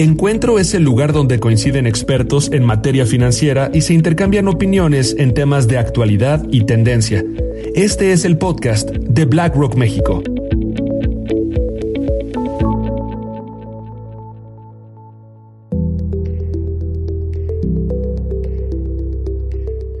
Encuentro es el lugar donde coinciden expertos en materia financiera y se intercambian opiniones en temas de actualidad y tendencia. Este es el podcast de BlackRock México.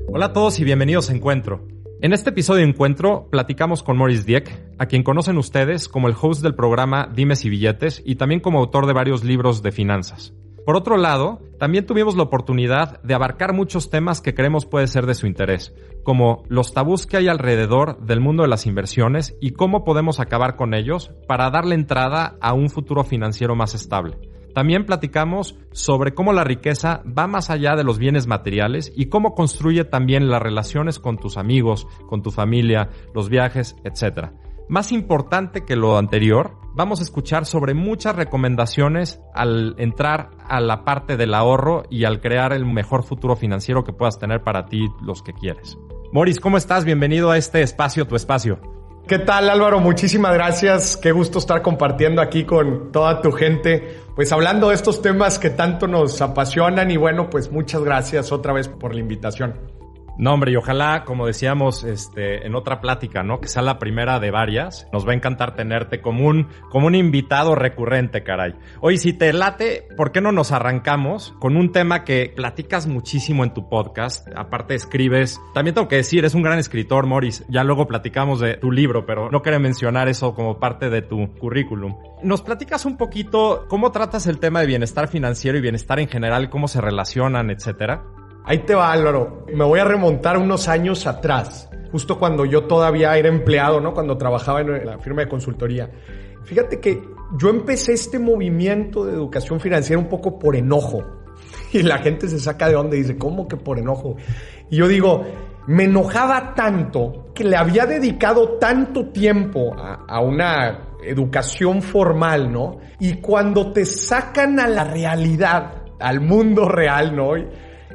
Hola a todos y bienvenidos a Encuentro. En este episodio de Encuentro platicamos con Maurice Dieck, a quien conocen ustedes como el host del programa Dimes y Billetes y también como autor de varios libros de finanzas. Por otro lado, también tuvimos la oportunidad de abarcar muchos temas que creemos puede ser de su interés, como los tabús que hay alrededor del mundo de las inversiones y cómo podemos acabar con ellos para darle entrada a un futuro financiero más estable. También platicamos sobre cómo la riqueza va más allá de los bienes materiales y cómo construye también las relaciones con tus amigos, con tu familia, los viajes, etc. Más importante que lo anterior, vamos a escuchar sobre muchas recomendaciones al entrar a la parte del ahorro y al crear el mejor futuro financiero que puedas tener para ti los que quieres. Moris, ¿cómo estás? Bienvenido a este espacio, tu espacio. ¿Qué tal Álvaro? Muchísimas gracias. Qué gusto estar compartiendo aquí con toda tu gente. Pues hablando de estos temas que tanto nos apasionan y bueno, pues muchas gracias otra vez por la invitación. No, hombre, y ojalá, como decíamos este, en otra plática, ¿no? Que sea la primera de varias. Nos va a encantar tenerte como un, como un invitado recurrente, caray. Oye, si te late, ¿por qué no nos arrancamos con un tema que platicas muchísimo en tu podcast? Aparte escribes, también tengo que decir, es un gran escritor, Morris. Ya luego platicamos de tu libro, pero no quería mencionar eso como parte de tu currículum. ¿Nos platicas un poquito cómo tratas el tema de bienestar financiero y bienestar en general, cómo se relacionan, etcétera? Ahí te va Álvaro. Me voy a remontar unos años atrás, justo cuando yo todavía era empleado, ¿no? Cuando trabajaba en la firma de consultoría. Fíjate que yo empecé este movimiento de educación financiera un poco por enojo. Y la gente se saca de onda y dice, ¿cómo que por enojo? Y yo digo, me enojaba tanto que le había dedicado tanto tiempo a, a una educación formal, ¿no? Y cuando te sacan a la realidad, al mundo real, ¿no?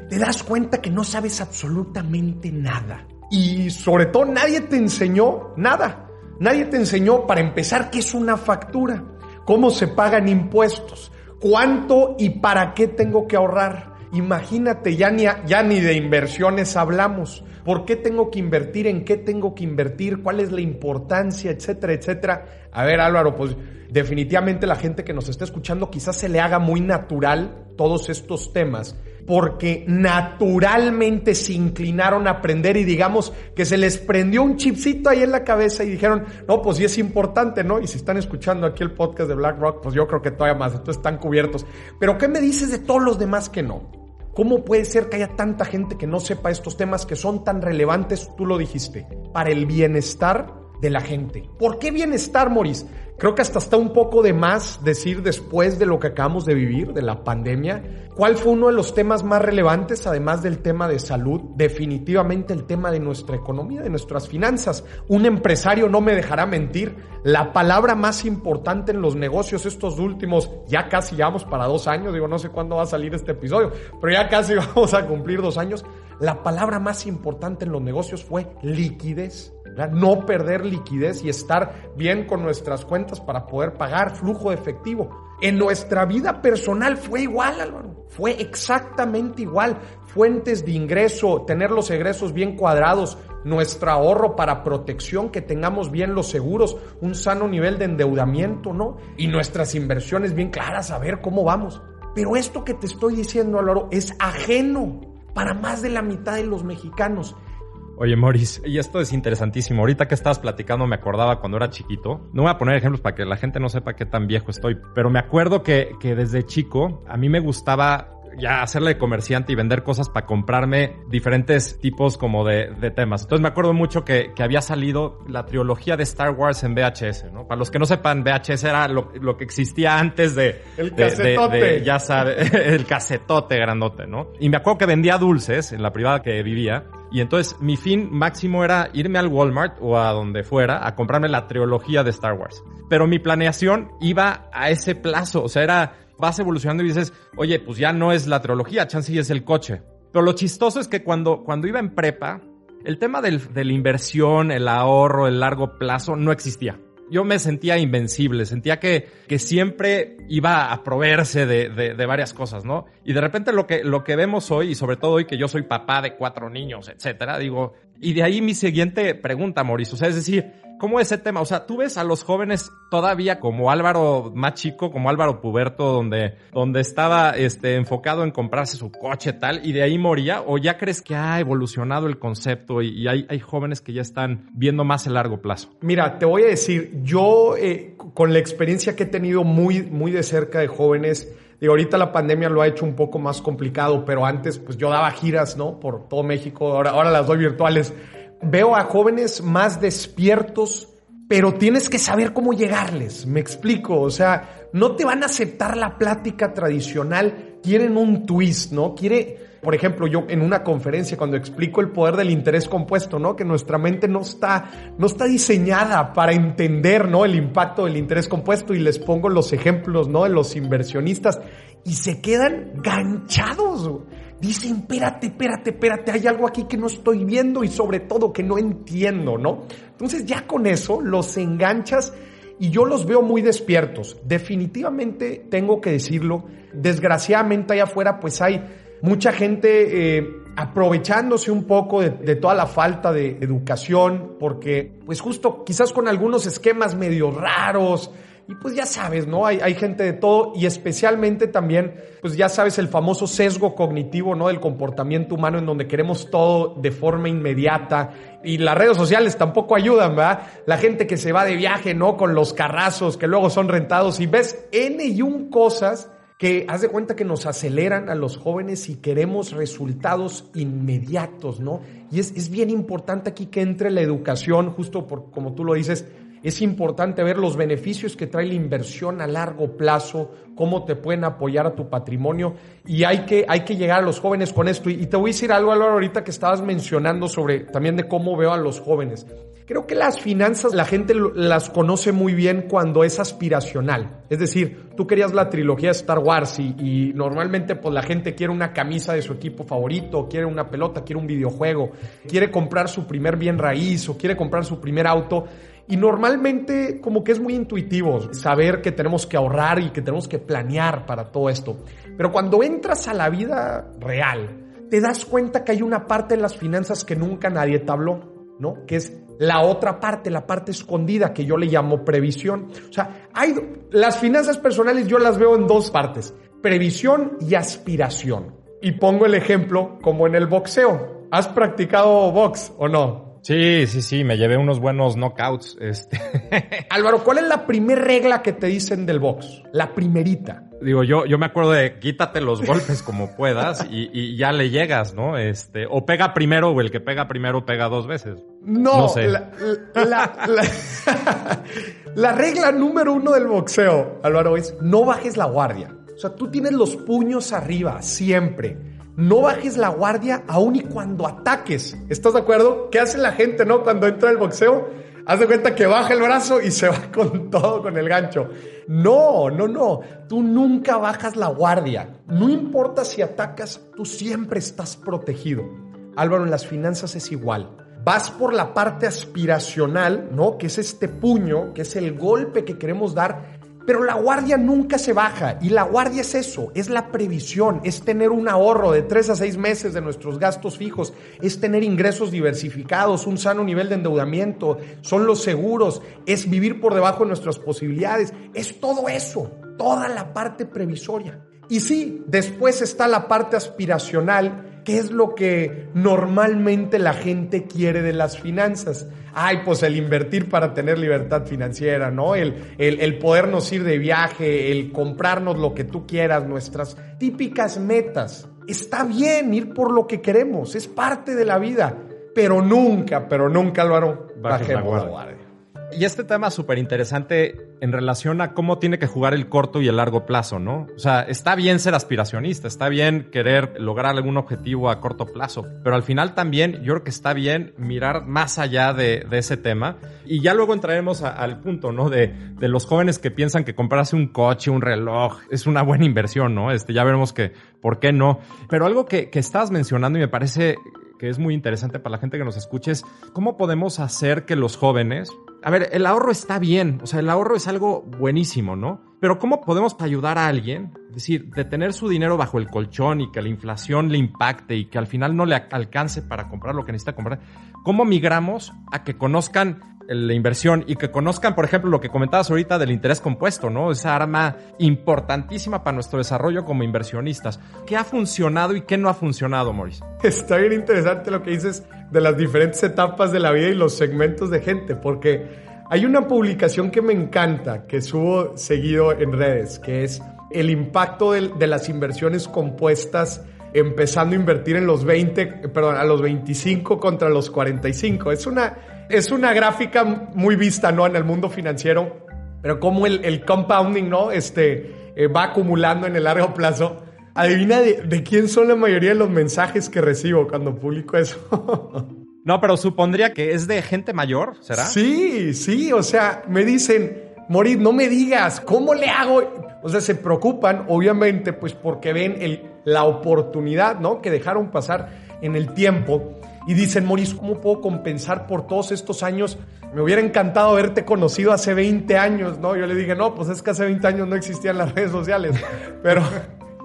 Te das cuenta que no sabes absolutamente nada. Y sobre todo nadie te enseñó nada. Nadie te enseñó, para empezar, qué es una factura, cómo se pagan impuestos, cuánto y para qué tengo que ahorrar. Imagínate, ya ni, ya ni de inversiones hablamos. ¿Por qué tengo que invertir? ¿En qué tengo que invertir? ¿Cuál es la importancia? Etcétera, etcétera. A ver, Álvaro, pues definitivamente la gente que nos está escuchando quizás se le haga muy natural todos estos temas porque naturalmente se inclinaron a aprender y digamos que se les prendió un chipcito ahí en la cabeza y dijeron, no, pues sí es importante, ¿no? Y si están escuchando aquí el podcast de BlackRock, pues yo creo que todavía más, entonces están cubiertos. Pero ¿qué me dices de todos los demás que no? ¿Cómo puede ser que haya tanta gente que no sepa estos temas que son tan relevantes, tú lo dijiste, para el bienestar de la gente? ¿Por qué bienestar, Maurice? Creo que hasta está un poco de más decir después de lo que acabamos de vivir, de la pandemia, cuál fue uno de los temas más relevantes, además del tema de salud, definitivamente el tema de nuestra economía, de nuestras finanzas. Un empresario no me dejará mentir, la palabra más importante en los negocios estos últimos, ya casi llevamos para dos años, digo, no sé cuándo va a salir este episodio, pero ya casi vamos a cumplir dos años, la palabra más importante en los negocios fue liquidez. No perder liquidez y estar bien con nuestras cuentas para poder pagar flujo de efectivo. En nuestra vida personal fue igual, Álvaro. Fue exactamente igual. Fuentes de ingreso, tener los egresos bien cuadrados, nuestro ahorro para protección, que tengamos bien los seguros, un sano nivel de endeudamiento, ¿no? Y nuestras inversiones bien claras, a ver cómo vamos. Pero esto que te estoy diciendo, Álvaro, es ajeno para más de la mitad de los mexicanos. Oye, Morris, y esto es interesantísimo. Ahorita que estabas platicando me acordaba cuando era chiquito. No voy a poner ejemplos para que la gente no sepa qué tan viejo estoy, pero me acuerdo que, que desde chico a mí me gustaba ya hacerle comerciante y vender cosas para comprarme diferentes tipos como de, de temas. Entonces me acuerdo mucho que, que, había salido la trilogía de Star Wars en VHS, ¿no? Para los que no sepan, VHS era lo, lo que existía antes de... El casetote. De, de, ya sabe, el casetote grandote, ¿no? Y me acuerdo que vendía dulces en la privada que vivía. Y entonces mi fin máximo era irme al Walmart o a donde fuera a comprarme la trilogía de Star Wars. Pero mi planeación iba a ese plazo, o sea, era vas evolucionando y dices, oye, pues ya no es la trilogía, chance es el coche. Pero lo chistoso es que cuando, cuando iba en prepa, el tema del, de la inversión, el ahorro, el largo plazo no existía. yo me sentía invencible, sentía que, que siempre iba a proveerse de, de, de, varias cosas, ¿no? Y de repente lo que, lo que vemos hoy, y sobre todo hoy que yo soy papá de cuatro niños, etcétera, digo, y de ahí mi siguiente pregunta, Mauricio, o sea, es decir, ¿Cómo ese tema? O sea, tú ves a los jóvenes todavía como Álvaro más chico, como Álvaro Puberto, donde, donde estaba este, enfocado en comprarse su coche tal, y de ahí moría, o ya crees que ha evolucionado el concepto y, hay, hay, jóvenes que ya están viendo más el largo plazo? Mira, te voy a decir, yo eh, con la experiencia que he tenido muy, muy de cerca de jóvenes, Digo, ahorita la pandemia lo ha hecho un poco más complicado, pero antes pues yo daba giras, ¿no? Por todo México, ahora, ahora las doy virtuales veo a jóvenes más despiertos, pero tienes que saber cómo llegarles. Me explico, o sea, no te van a aceptar la plática tradicional, quieren un twist, ¿no? Quiere, por ejemplo, yo en una conferencia cuando explico el poder del interés compuesto, ¿no? Que nuestra mente no está no está diseñada para entender, ¿no? El impacto del interés compuesto y les pongo los ejemplos, ¿no? De los inversionistas y se quedan ganchados dicen, espérate, espérate, espérate, hay algo aquí que no estoy viendo y sobre todo que no entiendo, ¿no? Entonces ya con eso los enganchas y yo los veo muy despiertos. Definitivamente tengo que decirlo, desgraciadamente allá afuera pues hay mucha gente eh, aprovechándose un poco de, de, toda la falta de educación, porque pues justo quizás con algunos esquemas medio raros, y pues ya sabes, ¿no? Hay, hay gente de todo y especialmente también, pues ya sabes, el famoso sesgo cognitivo, ¿no? Del comportamiento humano en donde queremos todo de forma inmediata. Y las redes sociales tampoco ayudan, ¿verdad? La gente que se va de viaje, ¿no? Con los carrazos que luego son rentados y ves N y un cosas que haz de cuenta que nos aceleran a los jóvenes y queremos resultados inmediatos, ¿no? Y es, es bien importante aquí que entre la educación, justo por como tú lo dices, es importante ver los beneficios que trae la inversión a largo plazo, cómo te pueden apoyar a tu patrimonio y hay que, hay que llegar a los jóvenes con esto. Y, te voy a decir algo, Álvaro, ahorita que estabas mencionando sobre también de cómo veo a los jóvenes. Creo que las finanzas la gente las conoce muy bien cuando es aspiracional. Es decir, tú querías la trilogía de Star Wars y, y, normalmente pues la gente quiere una camisa de su equipo favorito, quiere una pelota, quiere un videojuego, quiere comprar su primer bien raíz o quiere comprar su primer auto. Y normalmente como que es muy intuitivo saber que tenemos que ahorrar y que tenemos que planear para todo esto. Pero cuando entras a la vida real, te das cuenta que hay una parte de las finanzas que nunca nadie te habló, ¿no? Que es la otra parte, la parte escondida que yo le llamo previsión. O sea, hay las finanzas personales yo las veo en dos partes, previsión y aspiración. Y pongo el ejemplo como en el boxeo. ¿Has practicado box o no? Sí, sí, sí, me llevé unos buenos knockouts. Este. Álvaro, ¿cuál es la primera regla que te dicen del box? La primerita. Digo, yo, yo me acuerdo de quítate los golpes como puedas y, y, ya le llegas, ¿no? Este, o pega primero o el que pega primero pega dos veces. No, no sé. La, la, la, la regla número uno del boxeo, Álvaro, es no bajes la guardia. O sea, tú tienes los puños arriba, siempre no bajes la guardia aún y cuando ataques. ¿Estás de acuerdo? ¿Qué hace la gente, no? Cuando entra el boxeo, haz de cuenta que baja el brazo y se va con todo, con el gancho. No, no, no. Tú nunca bajas la guardia. No importa si atacas, tú siempre estás protegido. Álvaro, en las finanzas es igual. Vas por la parte aspiracional, ¿no? Que es este puño, que es el golpe que queremos dar pero la guardia nunca se baja y la guardia es eso, es la previsión, es tener un ahorro de tres a seis meses de nuestros gastos fijos, es tener ingresos diversificados, un sano nivel de endeudamiento, son los seguros, es vivir por debajo de nuestras posibilidades, es todo eso, toda la parte previsoria. Y sí, después está la parte aspiracional ¿Qué es lo que normalmente la gente quiere de las finanzas? Ay, pues el invertir para tener libertad financiera, ¿no? El, el, el, podernos ir de viaje, el comprarnos lo que tú quieras, nuestras típicas metas. Está bien ir por lo que queremos, es parte de la vida, pero nunca, pero nunca, Álvaro, bajemos la guardia. Y este tema súper interesante en relación a cómo tiene que jugar el corto y el largo plazo, ¿no? O sea, está bien ser aspiracionista, está bien querer lograr algún objetivo a corto plazo, pero al final también yo creo que está bien mirar más allá de, ese tema. Y ya luego entraremos al punto, ¿no? De, de, los jóvenes que piensan que comprarse un coche, un reloj, es una buena inversión, ¿no? Este, ya veremos que, ¿por qué no? Pero algo que, que estás mencionando y me parece que es muy interesante para la gente que nos escuche es cómo podemos hacer que los jóvenes a ver, el ahorro está bien, o sea, el ahorro es algo buenísimo, ¿no? Pero ¿cómo podemos ayudar a alguien? Es decir, de tener su dinero bajo el colchón y que la inflación le impacte y que al final no le alcance para comprar lo que necesita comprar. ¿Cómo migramos a que conozcan la inversión y que conozcan, por ejemplo, lo que comentabas ahorita del interés compuesto, ¿no? Esa arma importantísima para nuestro desarrollo como inversionistas. ¿Qué ha funcionado y qué no ha funcionado, Maurice? Está bien interesante lo que dices de las diferentes etapas de la vida y los segmentos de gente, porque hay una publicación que me encanta, que subo seguido en redes, que es el impacto de, de las inversiones compuestas empezando a invertir en los 20, perdón, a los 25 contra los 45. Es una es una gráfica muy vista, ¿no? En el mundo financiero, pero como el, compounding, ¿no? Este, eh, va acumulando en el largo plazo. Adivina de, quién son la mayoría de los mensajes que recibo cuando publico eso. no, pero supondría que es de gente mayor, ¿será? Sí, sí, o sea, me dicen, Morir, no me digas, ¿cómo le hago? O sea, se preocupan, obviamente, pues porque ven el, la oportunidad, ¿no? Que dejaron pasar en el tiempo y dicen, Moris, ¿cómo puedo compensar por todos estos años? Me hubiera encantado haberte conocido hace 20 años, ¿no? Yo le dije, no, pues es que hace 20 años no existían las redes sociales, pero,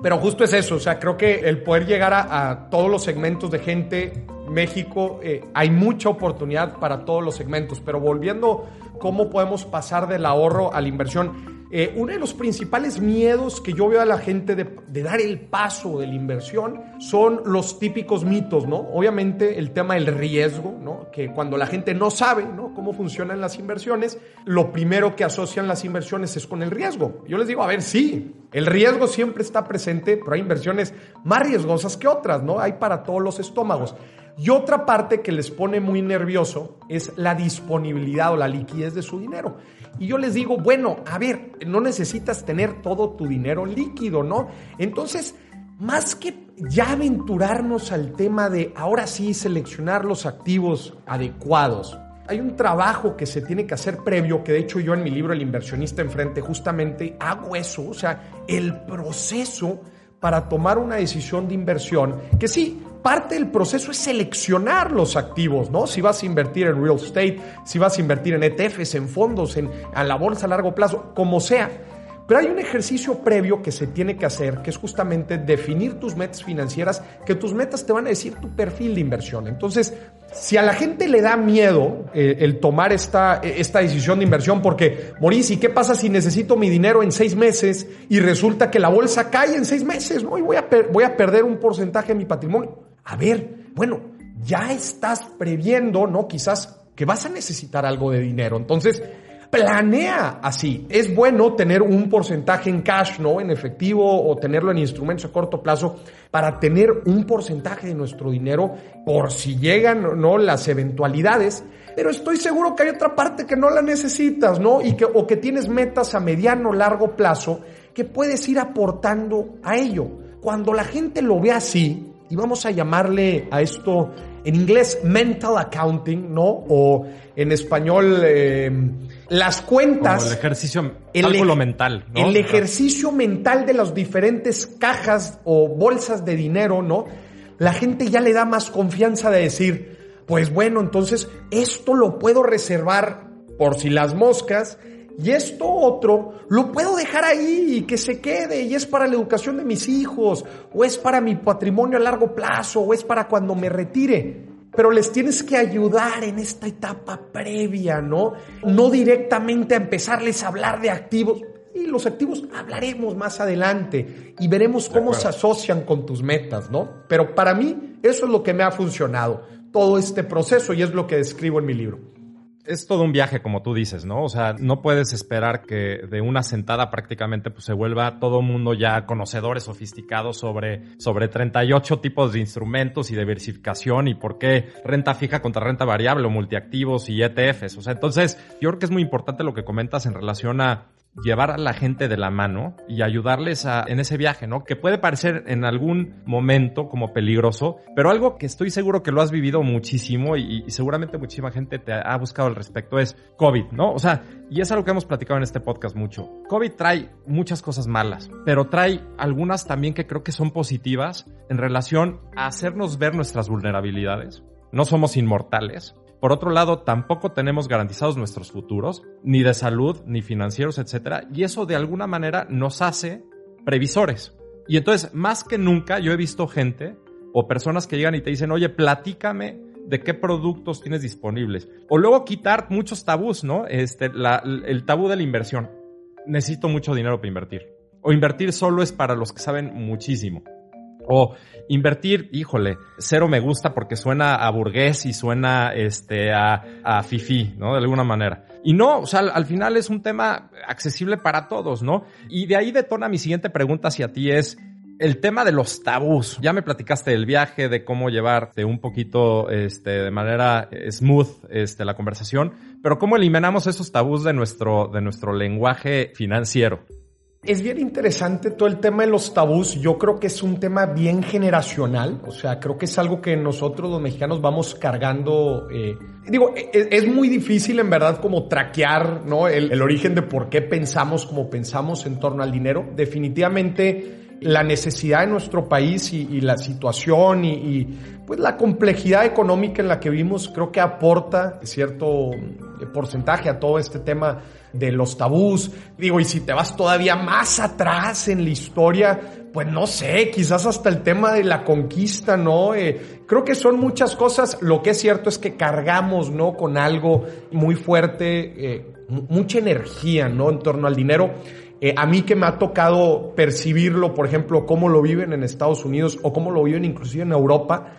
pero justo es eso, o sea, creo que el poder llegar a, todos los segmentos de gente, México, eh, hay mucha oportunidad para todos los segmentos, pero volviendo, ¿cómo podemos pasar del ahorro a la inversión? Eh, uno de los principales miedos que yo veo a la gente de, dar el paso de la inversión son los típicos mitos, ¿no? Obviamente el tema del riesgo, ¿no? Que cuando la gente no sabe, ¿no? Cómo funcionan las inversiones, lo primero que asocian las inversiones es con el riesgo. Yo les digo, a ver, sí, el riesgo siempre está presente, pero hay inversiones más riesgosas que otras, ¿no? Hay para todos los estómagos. Y otra parte que les pone muy nervioso es la disponibilidad o la liquidez de su dinero. Y yo les digo, bueno, a ver, no necesitas tener todo tu dinero líquido, ¿no? Entonces, más que ya aventurarnos al tema de ahora sí seleccionar los activos adecuados, hay un trabajo que se tiene que hacer previo, que de hecho yo en mi libro El inversionista enfrente justamente hago eso, o sea, el proceso para tomar una decisión de inversión, que sí, parte del proceso es seleccionar los activos, ¿no? Si vas a invertir en real estate, si vas a invertir en ETFs, en fondos, en la bolsa a largo plazo, como sea. Pero hay un ejercicio previo que se tiene que hacer, que es justamente definir tus metas financieras, que tus metas te van a decir tu perfil de inversión. Entonces, si a la gente le da miedo eh, el tomar esta, esta decisión de inversión, porque, Maurice, ¿y qué pasa si necesito mi dinero en seis meses y resulta que la bolsa cae en seis meses, ¿no? Y voy a, voy a perder un porcentaje de mi patrimonio. A ver, bueno, ya estás previendo, ¿no? Quizás que vas a necesitar algo de dinero. Entonces, planea así. Es bueno tener un porcentaje en cash, ¿no? En efectivo o tenerlo en instrumentos a corto plazo para tener un porcentaje de nuestro dinero por si llegan, ¿no? Las eventualidades. Pero estoy seguro que hay otra parte que no la necesitas, ¿no? Y que, o que tienes metas a mediano, largo plazo que puedes ir aportando a ello. Cuando la gente lo ve así, y vamos a llamarle a esto en inglés mental accounting, ¿no? O en español eh, las cuentas. el ejercicio, cálculo mental. ¿no? El ejercicio mental de las diferentes cajas o bolsas de dinero, ¿no? La gente ya le da más confianza de decir, pues bueno, entonces esto lo puedo reservar por si las moscas y esto otro lo puedo dejar ahí y que se quede y es para la educación de mis hijos o es para mi patrimonio a largo plazo o es para cuando me retire. Pero les tienes que ayudar en esta etapa previa, ¿no? No directamente a empezarles a hablar de activos. Y los activos hablaremos más adelante y veremos cómo se asocian con tus metas, ¿no? Pero para mí eso es lo que me ha funcionado, todo este proceso y es lo que describo en mi libro es todo un viaje, como tú dices, ¿no? O sea, no puedes esperar que de una sentada prácticamente pues, se vuelva todo mundo ya conocedores, sofisticados sobre, sobre 38 tipos de instrumentos y diversificación y por qué renta fija contra renta variable o multiactivos y ETFs. O sea, entonces yo creo que es muy importante lo que comentas en relación a llevar a la gente de la mano y ayudarles en ese viaje, ¿no? Que puede parecer en algún momento como peligroso, pero algo que estoy seguro que lo has vivido muchísimo y, seguramente muchísima gente te ha buscado al respecto es COVID, ¿no? O sea, y es algo que hemos platicado en este podcast mucho. COVID trae muchas cosas malas, pero trae algunas también que creo que son positivas en relación a hacernos ver nuestras vulnerabilidades. No somos inmortales Por otro lado, tampoco tenemos garantizados nuestros futuros, ni de salud, ni financieros, etc. Y eso de alguna manera nos hace previsores. Y entonces, más que nunca, yo he visto gente o personas que llegan y te dicen, oye, platícame de qué productos tienes disponibles. O luego quitar muchos tabús, ¿no? Este, el tabú de la inversión. Necesito mucho dinero para invertir. O invertir solo es para los que saben muchísimo. O invertir, híjole, cero me gusta porque suena a burgués y suena este, a, a fifi, ¿no? De alguna manera. Y no, o sea, al, final es un tema accesible para todos, ¿no? Y de ahí detona mi siguiente pregunta hacia ti es, el tema de los tabús. Ya me platicaste del viaje, de cómo llevarte un poquito este, de manera smooth este, la conversación, pero cómo eliminamos esos tabús de nuestro, de nuestro lenguaje financiero. Es bien interesante todo el tema de los tabús. Yo creo que es un tema bien generacional. O sea, creo que es algo que nosotros los mexicanos vamos cargando. Eh, digo, e, e, es, muy difícil en verdad como traquear ¿no? el, el origen de por qué pensamos como pensamos en torno al dinero. Definitivamente la necesidad de nuestro país y, la situación y, pues la complejidad económica en la que vivimos creo que aporta cierto eh, porcentaje a todo este tema de los tabús. Digo, y si te vas todavía más atrás en la historia, pues no sé, quizás hasta el tema de la conquista, ¿no? Eh, creo que son muchas cosas. Lo que es cierto es que cargamos, ¿no? Con algo muy fuerte, eh, mucha energía, ¿no? En torno al dinero. A mí que me ha tocado percibirlo, por ejemplo, cómo lo viven en Estados Unidos o cómo lo viven inclusive en Europa,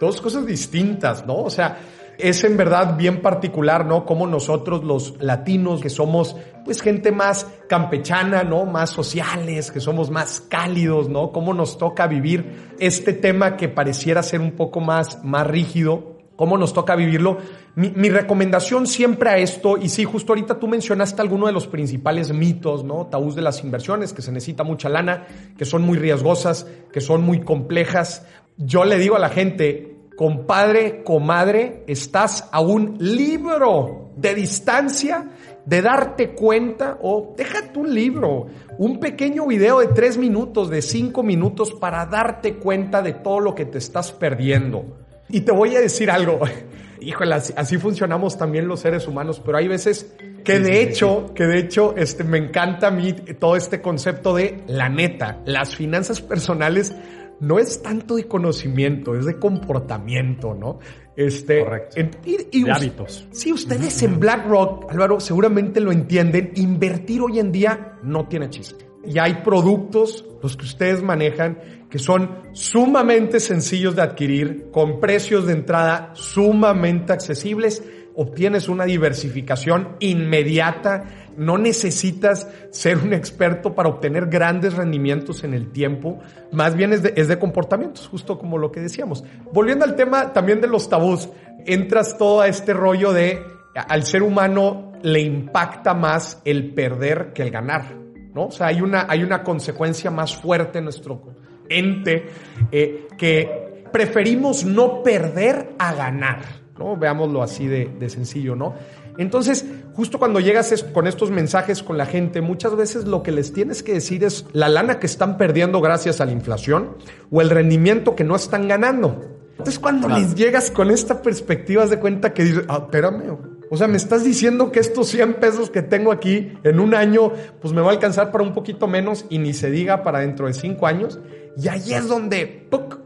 dos cosas distintas, ¿no? O sea, es en verdad bien particular, ¿no? Como nosotros los latinos, que somos pues gente más campechana, ¿no? Más sociales, que somos más cálidos, ¿no? Cómo nos toca vivir este tema que pareciera ser un poco más, más rígido, cómo nos toca vivirlo. Mi, recomendación siempre a esto, y sí, justo ahorita tú mencionaste alguno de los principales mitos, ¿no? Tabús de las inversiones, que se necesita mucha lana, que son muy riesgosas, que son muy complejas. Yo le digo a la gente, compadre, comadre, estás a un libro de distancia de darte cuenta, o déjate un libro, un pequeño video de tres minutos, de cinco minutos para darte cuenta de todo lo que te estás perdiendo. Y te voy a decir algo. Híjole, así, funcionamos también los seres humanos, pero hay veces que de hecho, que de hecho, este, me encanta a mí todo este concepto de la neta. Las finanzas personales no es tanto de conocimiento, es de comportamiento, ¿no? Este, Correcto. y, de hábitos. Si ustedes en BlackRock, Álvaro, seguramente lo entienden, invertir hoy en día no tiene chiste. Y hay productos, los que ustedes manejan, que son sumamente sencillos de adquirir, con precios de entrada sumamente accesibles. Obtienes una diversificación inmediata. No necesitas ser un experto para obtener grandes rendimientos en el tiempo. Más bien es de, es de comportamientos, justo como lo que decíamos. Volviendo al tema también de los tabús, entras todo a este rollo de al ser humano le impacta más el perder que el ganar. ¿no? O sea, hay una, hay una consecuencia más fuerte en nuestro ente eh, que preferimos no perder a ganar, ¿no? Veámoslo así de, de sencillo, ¿no? Entonces, justo cuando llegas con estos mensajes con la gente, muchas veces lo que les tienes que decir es la lana que están perdiendo gracias a la inflación o el rendimiento que no están ganando. Entonces, cuando les llegas con esta perspectiva, de cuenta que dices, ah, espérame, o sea, me estás diciendo que estos 100 pesos que tengo aquí en un año, pues me va a alcanzar para un poquito menos y ni se diga para dentro de 5 años. Y ahí es donde, ¡puc!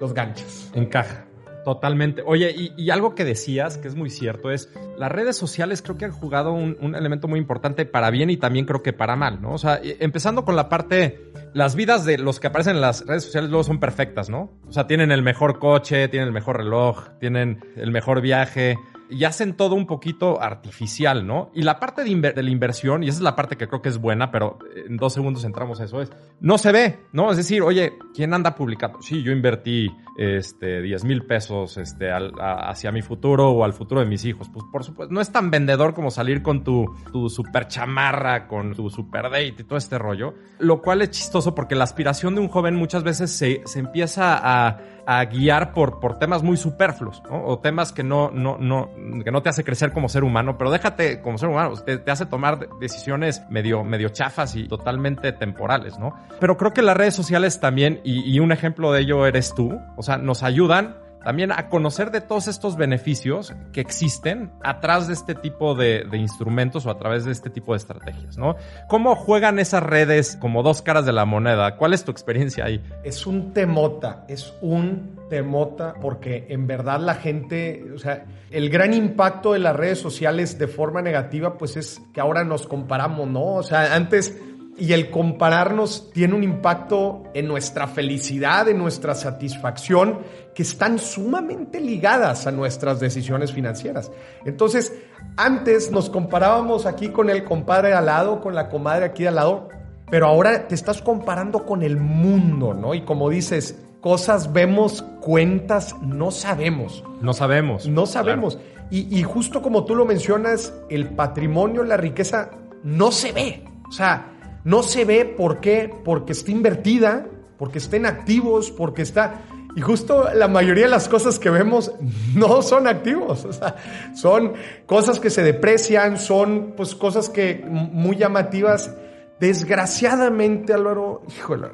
los ganchos. Encaja. Totalmente. Oye, y, algo que decías, que es muy cierto, es las redes sociales creo que han jugado un, un, elemento muy importante para bien y también creo que para mal, ¿no? O sea, empezando con la parte, las vidas de los que aparecen en las redes sociales luego son perfectas, ¿no? O sea, tienen el mejor coche, tienen el mejor reloj, tienen el mejor viaje, y hacen todo un poquito artificial, ¿no? Y la parte de, la inversión, y esa es la parte que creo que es buena, pero en dos segundos entramos a eso, es, no se ve, ¿no? Es decir, oye, ¿quién anda publicando? Sí, yo invertí este, 10 mil pesos este, hacia mi futuro o al futuro de mis hijos. Pues por supuesto, no es tan vendedor como salir con tu, super chamarra, con tu super date y todo este rollo, lo cual es chistoso porque la aspiración de un joven muchas veces se empieza a a guiar por, por temas muy superfluos, ¿no? O temas que no, no, no, que no te hace crecer como ser humano, pero déjate como ser humano, te, hace tomar decisiones medio, medio chafas y totalmente temporales, ¿no? Pero creo que las redes sociales también, y un ejemplo de ello eres tú, o sea, nos ayudan también a conocer de todos estos beneficios que existen atrás de este tipo de, de, instrumentos o a través de este tipo de estrategias, ¿no? ¿Cómo juegan esas redes como dos caras de la moneda? ¿Cuál es tu experiencia ahí? Es un temota, es un temota porque en verdad la gente, o sea, el gran impacto de las redes sociales de forma negativa pues es que ahora nos comparamos, ¿no? O sea, antes y el compararnos tiene un impacto en nuestra felicidad, en nuestra satisfacción, que están sumamente ligadas a nuestras decisiones financieras. Entonces, antes nos comparábamos aquí con el compadre al lado, con la comadre aquí al lado, pero ahora te estás comparando con el mundo, ¿no? Y como dices, cosas vemos, cuentas no sabemos. No sabemos. No sabemos. Y, y justo como tú lo mencionas, el patrimonio, la riqueza, no se ve. O sea, no se ve por qué, porque está invertida, porque estén activos, porque está... Y justo la mayoría de las cosas que vemos no son activos, o sea, son cosas que se deprecian, son pues cosas que muy llamativas. Desgraciadamente, Álvaro, híjole,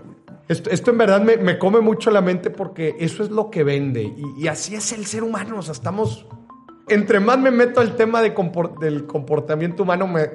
esto, esto en verdad me, me, come mucho la mente porque eso es lo que vende y, así es el ser humano, o sea, estamos... Entre más me meto al tema de comport, del comportamiento humano, me,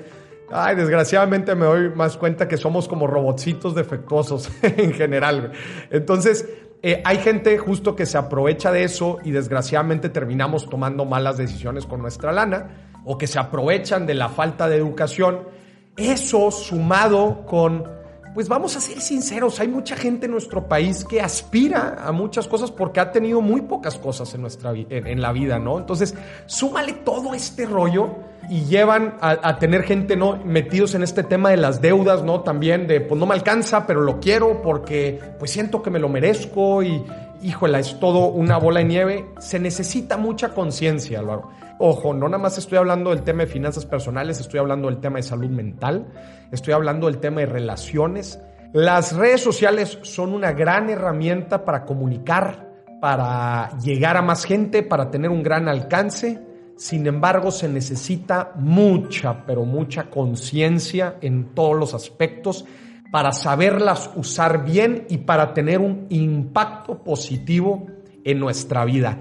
Ay, desgraciadamente me doy más cuenta que somos como robotcitos defectuosos en general. Entonces, eh, hay gente justo que se aprovecha de eso y desgraciadamente terminamos tomando malas decisiones con nuestra lana o que se aprovechan de la falta de educación. Eso sumado con pues vamos a ser sinceros, hay mucha gente en nuestro país que aspira a muchas cosas porque ha tenido muy pocas cosas en, nuestra, en, la vida, ¿no? Entonces, súmale todo este rollo y llevan a, a, tener gente no metidos en este tema de las deudas, ¿no? También de, pues no me alcanza, pero lo quiero porque pues siento que me lo merezco y, híjola, es todo una bola de nieve. Se necesita mucha conciencia, Álvaro. Ojo, no nada más estoy hablando del tema de finanzas personales, estoy hablando del tema de salud mental, estoy hablando del tema de relaciones. Las redes sociales son una gran herramienta para comunicar, para llegar a más gente, para tener un gran alcance. Sin embargo, se necesita mucha, pero mucha conciencia en todos los aspectos para saberlas usar bien y para tener un impacto positivo en nuestra vida.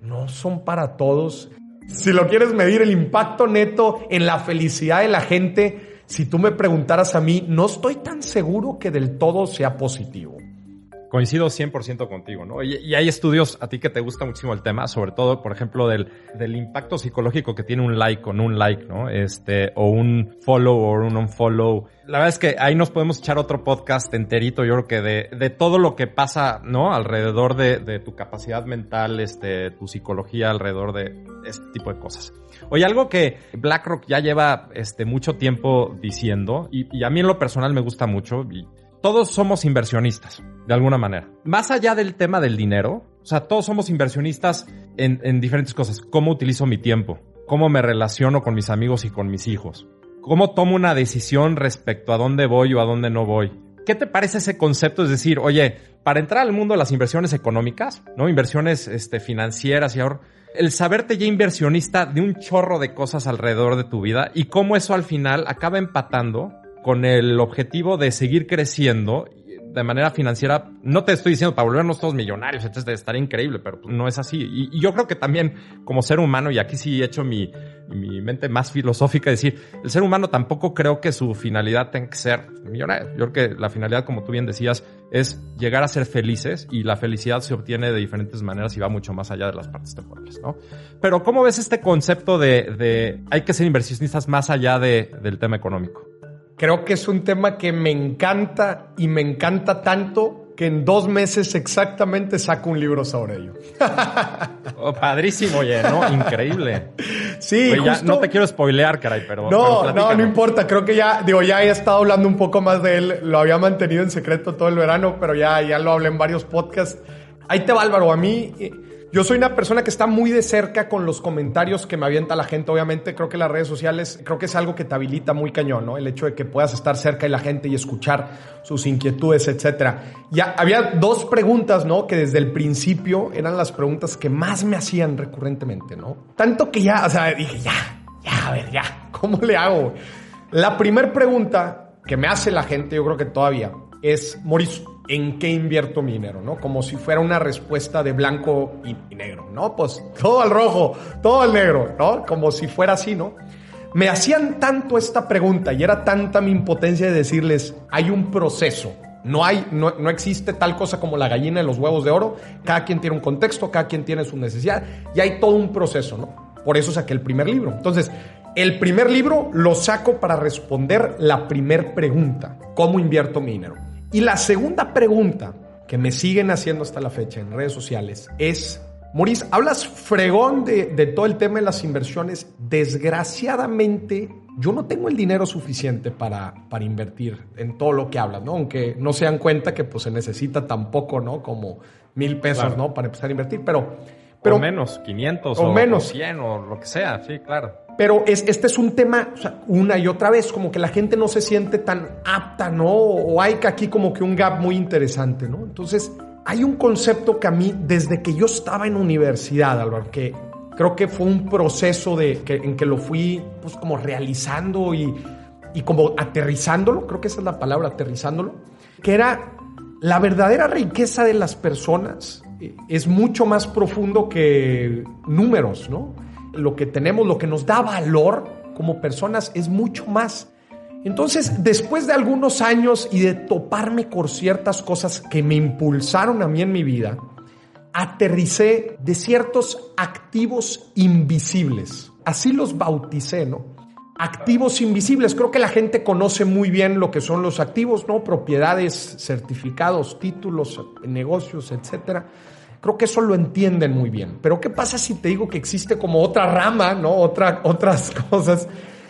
No son para todos. Si lo quieres medir el impacto neto en la felicidad de la gente, si tú me preguntaras a mí, no estoy tan seguro que del todo sea positivo. Coincido 100% contigo, ¿no? Y, hay estudios a ti que te gusta muchísimo el tema, sobre todo, por ejemplo, del, del impacto psicológico que tiene un like no un like, ¿no? Este, o un follow o un unfollow. La verdad es que ahí nos podemos echar otro podcast enterito, yo creo que de, de todo lo que pasa, ¿no? Alrededor de, de tu capacidad mental, este, tu psicología, alrededor de este tipo de cosas. Oye, algo que BlackRock ya lleva, este, mucho tiempo diciendo, y, y a mí en lo personal me gusta mucho, y todos somos inversionistas, de alguna manera. Más allá del tema del dinero, o sea, todos somos inversionistas en, en, diferentes cosas. ¿Cómo utilizo mi tiempo? ¿Cómo me relaciono con mis amigos y con mis hijos? ¿Cómo tomo una decisión respecto a dónde voy o a dónde no voy? ¿Qué te parece ese concepto? Es decir, oye, para entrar al mundo de las inversiones económicas, ¿no? Inversiones este, financieras y ahora, el saberte ya inversionista de un chorro de cosas alrededor de tu vida y cómo eso al final acaba empatando con el objetivo de seguir creciendo de manera financiera. No te estoy diciendo para volvernos todos millonarios, entonces estaría increíble, pero no es así. Y, yo creo que también como ser humano, y aquí sí he hecho mi, mi mente más filosófica, decir, el ser humano tampoco creo que su finalidad tenga que ser millonario. Yo creo que la finalidad, como tú bien decías, es llegar a ser felices y la felicidad se obtiene de diferentes maneras y va mucho más allá de las partes temporales, ¿no? Pero ¿cómo ves este concepto de, hay que ser inversionistas más allá de, del tema económico? Creo que es un tema que me encanta y me encanta tanto que en dos meses exactamente saco un libro sobre ello. oh, padrísimo, oye, ¿no? Increíble. Sí, oye, justo... ya, no te quiero spoilear, caray, pero. No, pero no, no importa. Creo que ya, digo, ya he estado hablando un poco más de él. Lo había mantenido en secreto todo el verano, pero ya, ya lo hablé en varios podcasts. Ahí te va, Álvaro. A mí. Yo soy una persona que está muy de cerca con los comentarios que me avienta la gente. Obviamente, creo que las redes sociales, creo que es algo que te habilita muy cañón, ¿no? El hecho de que puedas estar cerca de la gente y escuchar sus inquietudes, etcétera. Ya había dos preguntas, ¿no? Que desde el principio eran las preguntas que más me hacían recurrentemente, ¿no? Tanto que ya, o sea, dije, ya, ya, a ver, ya, ¿cómo le hago? La primera pregunta que me hace la gente, yo creo que todavía, es, Mauricio, ¿en qué invierto mi dinero? ¿no? Como si fuera una respuesta de blanco y, negro, ¿no? Pues todo al rojo, todo al negro, ¿no? Como si fuera así, ¿no? Me hacían tanto esta pregunta y era tanta mi impotencia de decirles, hay un proceso, no hay, no, no, existe tal cosa como la gallina y los huevos de oro. Cada quien tiene un contexto, cada quien tiene su necesidad y hay todo un proceso, ¿no? Por eso saqué el primer libro. Entonces, el primer libro lo saco para responder la primer pregunta, ¿cómo invierto mi dinero? Y la segunda pregunta que me siguen haciendo hasta la fecha en redes sociales es, Maurice, hablas fregón de, de todo el tema de las inversiones. Desgraciadamente, yo no tengo el dinero suficiente para, para invertir en todo lo que hablas, ¿no? Aunque no se dan cuenta que pues se necesita tampoco, ¿no? Como mil pesos, ¿no? Para empezar a invertir, pero... pero o menos, 500 o, menos. 100 o lo que sea, sí, claro. Pero es, este es un tema, una y otra vez, como que la gente no se siente tan apta, ¿no? O hay aquí como que un gap muy interesante, ¿no? Entonces, hay un concepto que a mí, desde que yo estaba en universidad, Álvaro, que creo que fue un proceso de, en que lo fui, pues, como realizando y, y como aterrizándolo, creo que esa es la palabra, aterrizándolo, que era la verdadera riqueza de las personas eh, es mucho más profundo que números, ¿no? Lo que tenemos, lo que nos da valor como personas es mucho más. Entonces, después de algunos años y de toparme con ciertas cosas que me impulsaron a mí en mi vida, aterricé de ciertos activos invisibles. Así los bauticé, ¿no? Activos invisibles. Creo que la gente conoce muy bien lo que son los activos, ¿no? Propiedades, certificados, títulos, negocios, etcétera. Creo que eso lo entienden muy bien. Pero ¿qué pasa si te digo que existe como otra rama, ¿no? Otra, otras cosas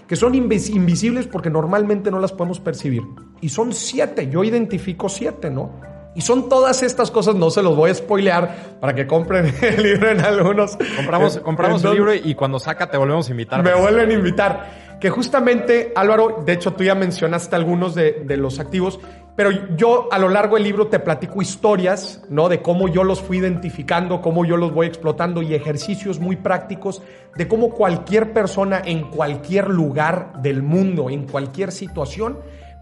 que son invisibles porque normalmente no las podemos percibir. Y son siete, yo identifico siete, ¿no? Y son todas estas cosas, no se los voy a spoilear para que compren el libro en algunos. Compramos, compramos el libro y cuando saca te volvemos a invitar. Me vuelven a invitar. Que justamente, Álvaro, de hecho tú ya mencionaste algunos de, de los activos pero yo a lo largo del libro te platico historias, ¿no? De cómo yo los fui identificando, cómo yo los voy explotando y ejercicios muy prácticos de cómo cualquier persona en cualquier lugar del mundo, en cualquier situación,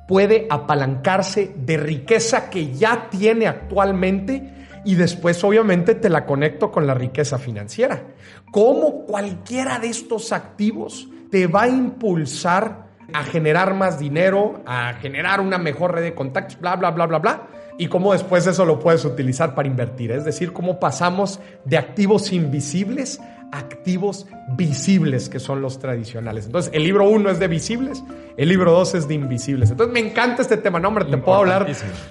puede apalancarse de riqueza que ya tiene actualmente y después obviamente te la conecto con la riqueza financiera. Cómo cualquiera de estos activos te va a impulsar a generar más dinero, a generar una mejor red de contactos, bla, bla, bla, bla, bla. Y cómo después eso lo puedes utilizar para invertir. Es decir, cómo pasamos de activos invisibles a activos visibles, que son los tradicionales. Entonces, el libro uno es de visibles, el libro dos es de invisibles. Entonces, me encanta este tema. No, hombre, te puedo hablar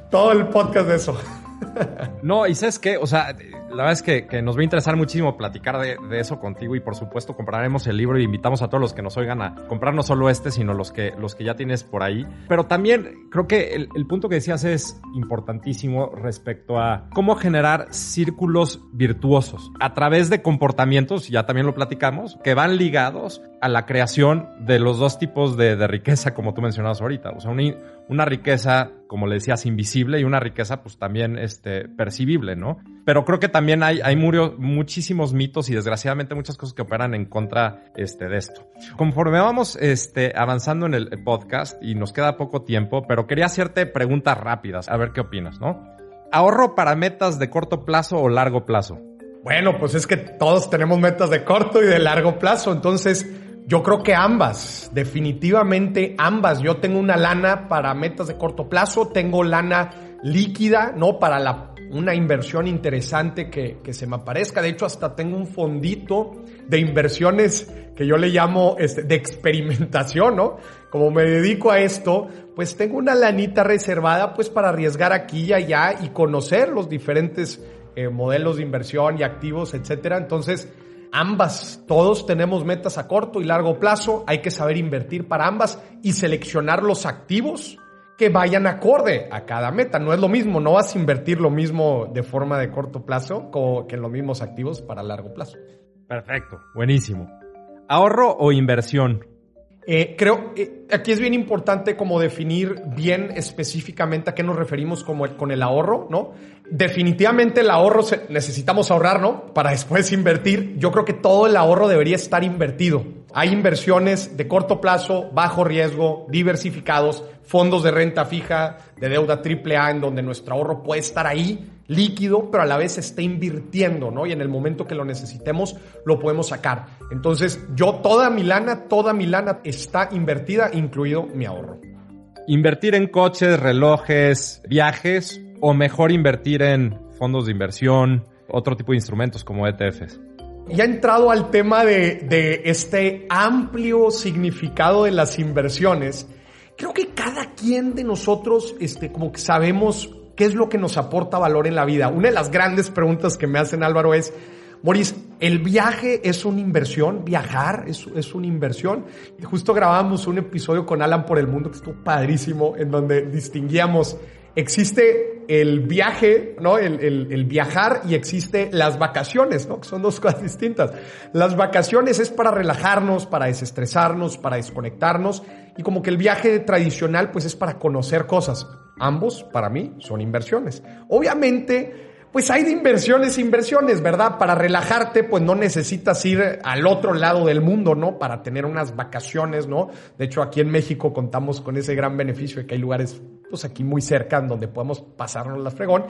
todo el podcast de eso. No, y sabes qué, o sea, la verdad es que, nos va a interesar muchísimo platicar de, eso contigo y por supuesto compraremos el libro y invitamos a todos los que nos oigan a comprar no solo este, sino los que, los que ya tienes por ahí. Pero también creo que el, punto que decías es importantísimo respecto a cómo generar círculos virtuosos a través de comportamientos, ya también lo platicamos, que van ligados a la creación de los dos tipos de, riqueza, como tú mencionabas ahorita. O sea, una, una, riqueza, como le decías, invisible y una riqueza, pues también este, percibible, ¿no? Pero creo que también hay, hay muchísimos mitos y desgraciadamente muchas cosas que operan en contra este, de esto. Conforme vamos este, avanzando en el podcast y nos queda poco tiempo, pero quería hacerte preguntas rápidas, a ver qué opinas, ¿no? ¿Ahorro para metas de corto plazo o largo plazo? Bueno, pues es que todos tenemos metas de corto y de largo plazo, entonces yo creo que ambas, definitivamente ambas. Yo tengo una lana para metas de corto plazo, tengo lana líquida, ¿no? Para la, una inversión interesante que, que, se me aparezca. De hecho, hasta tengo un fondito de inversiones que yo le llamo este, de experimentación, ¿no? Como me dedico a esto, pues tengo una lanita reservada pues para arriesgar aquí y allá y conocer los diferentes eh, modelos de inversión y activos, etcétera. Entonces, ambas. Todos tenemos metas a corto y largo plazo. Hay que saber invertir para ambas y seleccionar los activos que vayan acorde a cada meta. No es lo mismo, no vas a invertir lo mismo de forma de corto plazo que en los mismos activos para largo plazo. Perfecto, buenísimo. ¿Ahorro o inversión? Eh, creo, eh, aquí es bien importante como definir bien específicamente a qué nos referimos como con el ahorro, ¿no? Definitivamente el ahorro necesitamos ahorrar, ¿no? Para después invertir. Yo creo que todo el ahorro debería estar invertido Hay inversiones de corto plazo, bajo riesgo, diversificados, fondos de renta fija, de deuda triple A, en donde nuestro ahorro puede estar ahí líquido, pero a la vez se está invirtiendo, ¿no? Y en el momento que lo necesitemos, lo podemos sacar. Entonces, yo toda mi lana, toda mi lana está invertida, incluido mi ahorro. Invertir en coches, relojes, viajes, o mejor invertir en fondos de inversión, otro tipo de instrumentos como ETFs ya entrado al tema de, este amplio significado de las inversiones, creo que cada quien de nosotros, este, como que sabemos qué es lo que nos aporta valor en la vida. Una de las grandes preguntas que me hacen Álvaro es, Moris, ¿el viaje es una inversión? ¿Viajar es, es una inversión? Y justo grabamos un episodio con Alan por el Mundo que estuvo padrísimo, en donde distinguíamos existe el viaje, ¿no? El, viajar y existe las vacaciones, ¿no? Que son dos cosas distintas. Las vacaciones es para relajarnos, para desestresarnos, para desconectarnos y como que el viaje tradicional pues es para conocer cosas. Ambos, para mí, son inversiones. Obviamente, pues hay de inversiones, inversiones, ¿verdad? Para relajarte, pues no necesitas ir al otro lado del mundo, ¿no? Para tener unas vacaciones, ¿no? De hecho, aquí en México contamos con ese gran beneficio de que hay lugares, pues aquí muy cerca, en donde podemos pasarnos la fregón.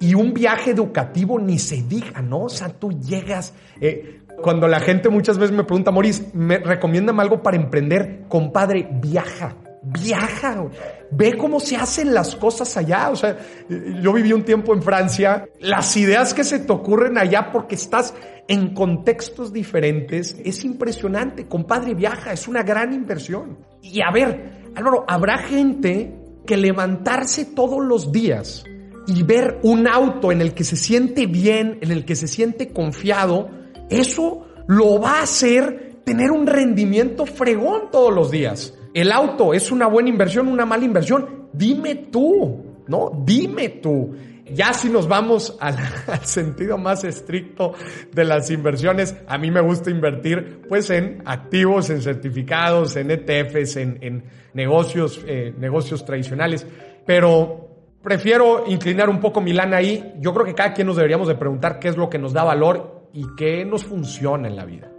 Y un viaje educativo ni se diga, ¿no? O sea, tú llegas, eh, cuando la gente muchas veces me pregunta, Moris, ¿me recomiéndame algo para emprender? Compadre, viaja viaja, ve cómo se hacen las cosas allá. O sea, yo viví un tiempo en Francia, las ideas que se te ocurren allá porque estás en contextos diferentes, es impresionante. Compadre, viaja, es una gran inversión. Y a ver, Álvaro, habrá gente que levantarse todos los días y ver un auto en el que se siente bien, en el que se siente confiado, eso lo va a hacer tener un rendimiento fregón todos los días. ¿El auto es una buena inversión, una mala inversión? Dime tú, ¿no? Dime tú. Ya si nos vamos al, sentido más estricto de las inversiones, a mí me gusta invertir pues en activos, en certificados, en ETFs, en, negocios, eh, negocios tradicionales, pero prefiero inclinar un poco mi lana ahí. Yo creo que cada quien nos deberíamos de preguntar qué es lo que nos da valor y qué nos funciona en la vida.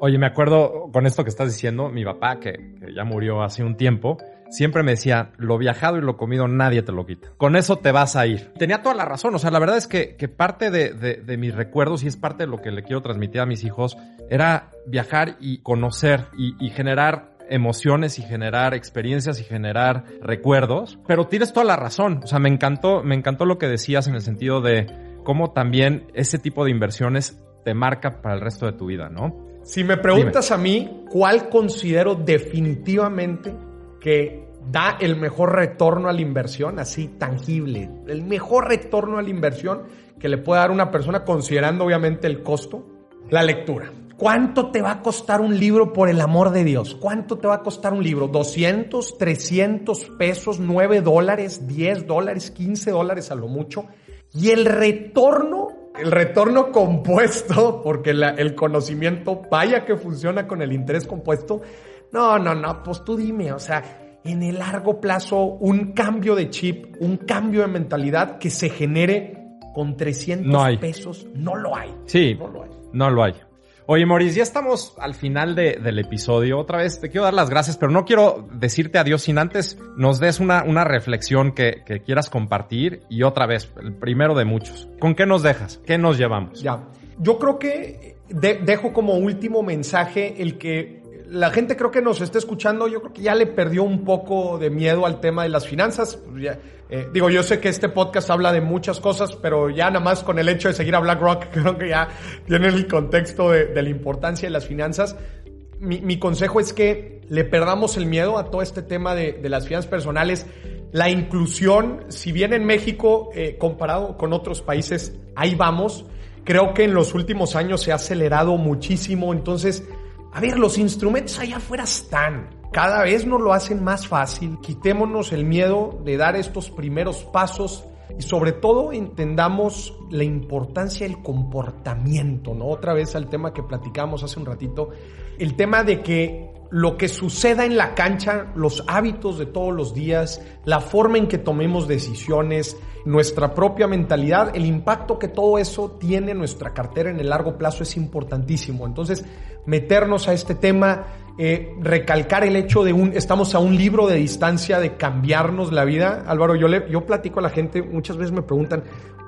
Oye, me acuerdo con esto que estás diciendo, mi papá, que, ya murió hace un tiempo, siempre me decía, lo viajado y lo comido nadie te lo quita. Con eso te vas a ir. Tenía toda la razón, o sea, la verdad es que, parte de, mis recuerdos y es parte de lo que le quiero transmitir a mis hijos, era viajar y conocer y, generar emociones y generar experiencias y generar recuerdos. Pero tienes toda la razón, o sea, me encantó, me encantó lo que decías en el sentido de cómo también ese tipo de inversiones te marca para el resto de tu vida, ¿no? Si me preguntas a mí, ¿cuál considero definitivamente que da el mejor retorno a la inversión, así tangible, el mejor retorno a la inversión que le puede dar una persona considerando obviamente el costo? La lectura. ¿Cuánto te va a costar un libro por el amor de Dios? ¿Cuánto te va a costar un libro? ¿200, 300 pesos, 9 dólares, 10 dólares, 15 dólares a lo mucho? Y el retorno el retorno compuesto, porque el conocimiento vaya que funciona con el interés compuesto. No, no, no, pues tú dime, o sea, en el largo plazo, un cambio de chip, un cambio de mentalidad que se genere con 300 pesos, no lo hay. Sí, no lo hay. No lo hay. Oye, Maurice, ya estamos al final del episodio. Otra vez te quiero dar las gracias, pero no quiero decirte adiós sin antes nos des una, una reflexión que, quieras compartir y otra vez, el primero de muchos. ¿Con qué nos dejas? ¿Qué nos llevamos? Ya, yo creo que dejo como último mensaje el que la gente creo que nos está escuchando, yo creo que ya le perdió un poco de miedo al tema de las finanzas. Pues eh, digo, yo sé que este podcast habla de muchas cosas, pero ya nada más con el hecho de seguir a BlackRock, creo que ya tienen el contexto de, la importancia de las finanzas. Mi, consejo es que le perdamos el miedo a todo este tema de, las finanzas personales. La inclusión, si bien en México, eh, comparado con otros países, ahí vamos. Creo que en los últimos años se ha acelerado muchísimo. Entonces, a ver, los instrumentos allá afuera están. Cada vez nos lo hacen más fácil. Quitémonos el miedo de dar estos primeros pasos y sobre todo entendamos la importancia del comportamiento, ¿no? Otra vez al tema que platicamos hace un ratito, el tema de que lo que suceda en la cancha, los hábitos de todos los días, la forma en que tomemos decisiones, nuestra propia mentalidad, el impacto que todo eso tiene en nuestra cartera en el largo plazo es importantísimo. Entonces, meternos a este tema, eh, recalcar el hecho de un, estamos a un libro de distancia de cambiarnos la vida. Álvaro, yo, le, yo platico a la gente, muchas veces me preguntan,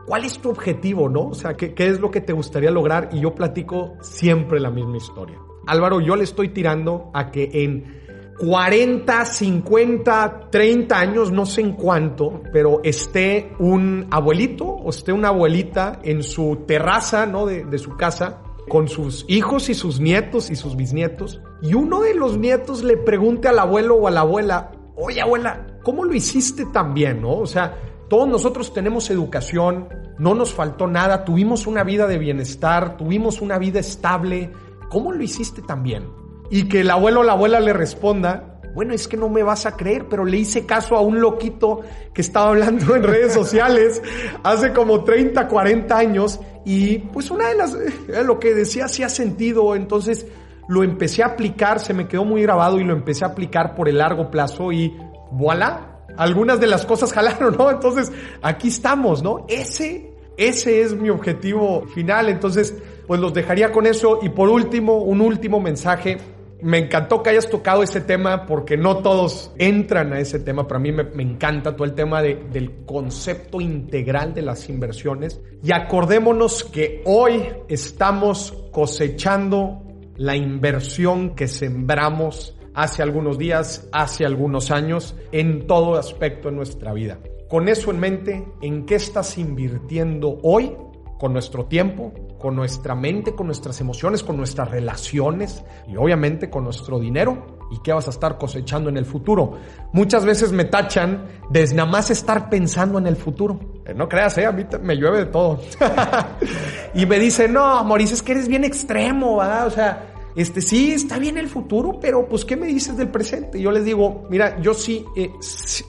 ¿cuál es tu objetivo, no? O sea, ¿qué, ¿qué es lo que te gustaría lograr? Y yo platico siempre la misma historia. Álvaro, yo le estoy tirando a que en 40, 50, 30 años, no sé en cuánto, pero esté un abuelito o esté una abuelita en su terraza, ¿no? De, su casa, con sus hijos y sus nietos y sus bisnietos, y uno de los nietos le pregunte al abuelo o a la abuela, oye abuela, ¿cómo lo hiciste tan bien, no? O sea, todos nosotros tenemos educación, no nos faltó nada, tuvimos una vida de bienestar, tuvimos una vida estable, ¿cómo lo hiciste tan bien? Y que el abuelo o la abuela le responda, bueno, es que no me vas a creer, pero le hice caso a un loquito que estaba hablando en redes sociales hace como 30, 40 años y pues una de las, lo que decía hacía sentido, entonces lo empecé a aplicar, se me quedó muy grabado y lo empecé a aplicar por el largo plazo y voilà, algunas de las cosas jalaron, ¿no? Entonces aquí estamos, ¿no? Ese, ese es mi objetivo final, entonces pues los dejaría con eso. Y por último, un último mensaje. Me encantó que hayas tocado ese tema porque no todos entran a ese tema. Para mí me, me encanta todo el tema de, del concepto integral de las inversiones. Y acordémonos que hoy estamos cosechando la inversión que sembramos hace algunos días, hace algunos años, en todo aspecto de nuestra vida. Con eso en mente, ¿en qué estás invirtiendo hoy con nuestro tiempo, con nuestra mente, con nuestras emociones, con nuestras relaciones y obviamente con nuestro dinero y qué vas a estar cosechando en el futuro. Muchas veces me tachan de nada más estar pensando en el futuro. Eh, no creas, eh, a mí me llueve de todo. y me dice, no, Mauricio, es que eres bien extremo, ¿verdad? O sea, este sí, está bien el futuro, pero pues, ¿qué me dices del presente? Yo les digo, mira, yo sí eh,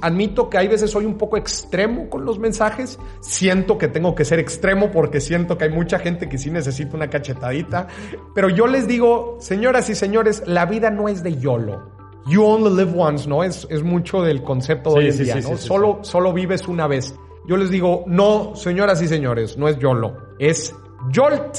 admito que hay veces soy un poco extremo con los mensajes, siento que tengo que ser extremo porque siento que hay mucha gente que sí necesita una cachetadita, pero yo les digo, señoras y señores, la vida no es de YOLO. You only live once, ¿no? Es, es mucho del concepto de Sí, hoy en sí, día, sí, ¿no? sí, sí, solo, solo vives una vez. Yo les digo, no, señoras y señores, no es YOLO, es YOLT.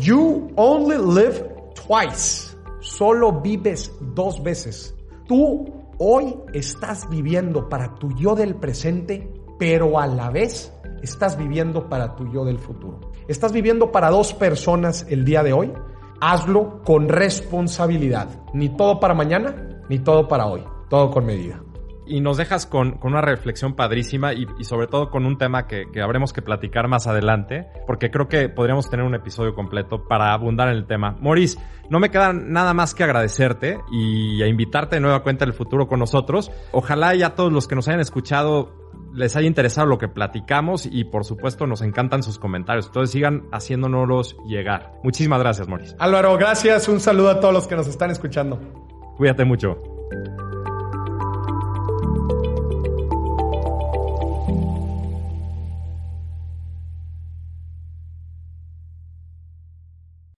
You only live twice. Solo vives dos veces. Tú hoy estás viviendo para tu yo del presente, pero a la vez estás viviendo para tu yo del futuro. Estás viviendo para dos personas el día de hoy. Hazlo con responsabilidad. Ni todo para mañana, ni todo para hoy. Todo con medida. Y nos dejas con, con una reflexión padrísima y, y sobre todo con un tema que, que habremos que platicar más adelante, porque creo que podríamos tener un episodio completo para abundar en el tema. Maurice, no me queda nada más que agradecerte y a invitarte de nueva cuenta el futuro con nosotros. Ojalá ya todos los que nos hayan escuchado les haya interesado lo que platicamos y por supuesto nos encantan sus comentarios. Entonces sigan haciéndonos llegar. Muchísimas gracias, Maurice. Álvaro, gracias. Un saludo a todos los que nos están escuchando. Cuídate mucho.